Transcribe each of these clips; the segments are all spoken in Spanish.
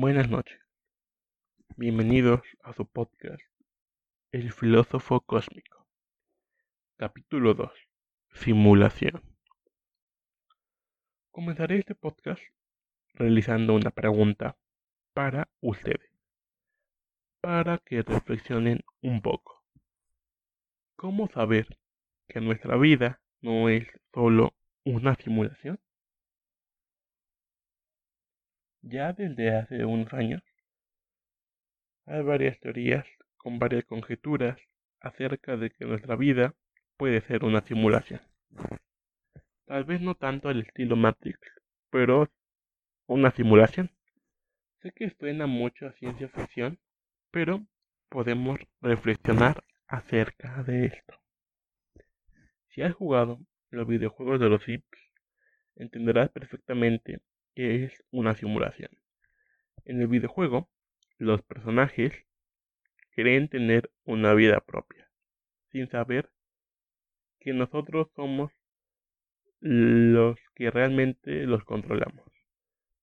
Buenas noches. Bienvenidos a su podcast, El filósofo cósmico. Capítulo 2. Simulación. Comenzaré este podcast realizando una pregunta para ustedes, para que reflexionen un poco. ¿Cómo saber que nuestra vida no es solo una simulación? Ya desde hace unos años hay varias teorías con varias conjeturas acerca de que nuestra vida puede ser una simulación. Tal vez no tanto al estilo Matrix, pero una simulación. Sé que suena mucho a ciencia ficción, pero podemos reflexionar acerca de esto. Si has jugado los videojuegos de los Sims, entenderás perfectamente es una simulación. En el videojuego, los personajes creen tener una vida propia, sin saber que nosotros somos los que realmente los controlamos.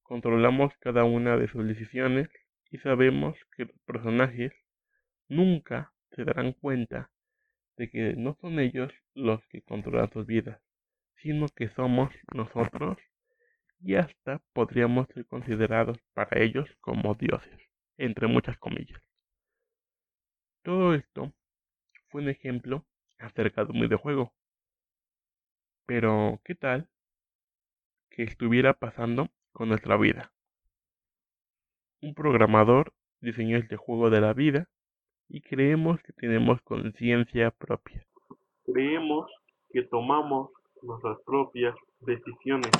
Controlamos cada una de sus decisiones y sabemos que los personajes nunca se darán cuenta de que no son ellos los que controlan sus vidas, sino que somos nosotros y hasta podríamos ser considerados para ellos como dioses, entre muchas comillas. Todo esto fue un ejemplo acerca de un videojuego. Pero, ¿qué tal que estuviera pasando con nuestra vida? Un programador diseñó este juego de la vida y creemos que tenemos conciencia propia. Creemos que tomamos nuestras propias decisiones.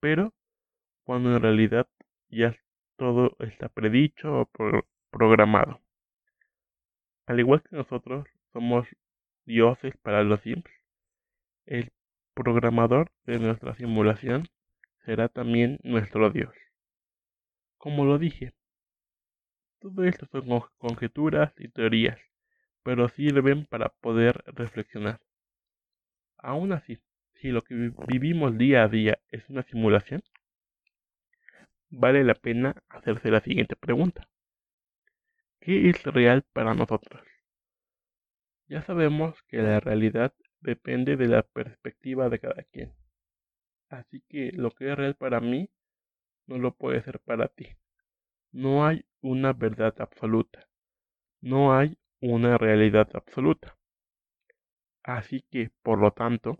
Pero cuando en realidad ya todo está predicho o programado. Al igual que nosotros somos dioses para los Sims, el programador de nuestra simulación será también nuestro dios. Como lo dije, todo esto son conjeturas y teorías, pero sirven para poder reflexionar. Aún así, si lo que vivimos día a día es una simulación, vale la pena hacerse la siguiente pregunta. ¿Qué es real para nosotros? Ya sabemos que la realidad depende de la perspectiva de cada quien. Así que lo que es real para mí no lo puede ser para ti. No hay una verdad absoluta. No hay una realidad absoluta. Así que, por lo tanto,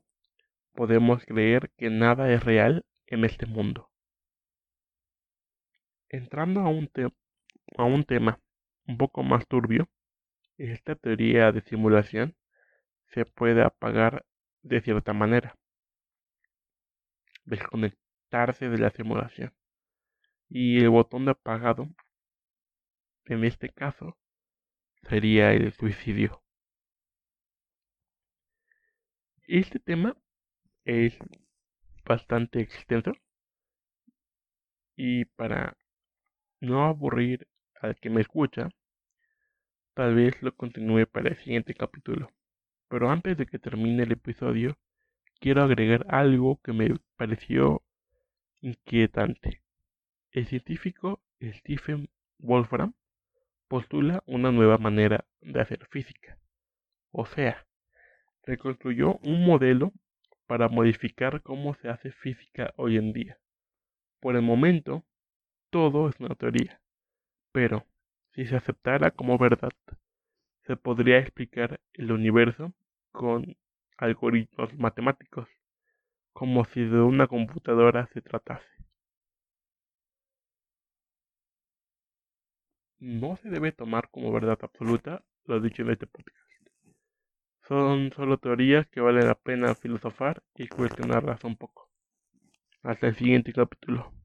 podemos creer que nada es real en este mundo. Entrando a un, tema un poco más turbio, esta teoría de simulación se puede apagar de cierta manera, desconectarse de la simulación. Y el botón de apagado, en este caso, sería el suicidio. Este tema es bastante extenso y para no aburrir al que me escucha, tal vez lo continúe para el siguiente capítulo. Pero antes de que termine el episodio, quiero agregar algo que me pareció inquietante. El científico Stephen Wolfram postula una nueva manera de hacer física. O sea, reconstruyó un modelo para modificar cómo se hace física hoy en día. Por el momento, todo es una teoría, pero si se aceptara como verdad, se podría explicar el universo con algoritmos matemáticos, como si de una computadora se tratase. No se debe tomar como verdad absoluta lo dicho en este podcast. Son solo teorías que vale la pena filosofar y cuestionarlas un poco. Hasta el siguiente capítulo.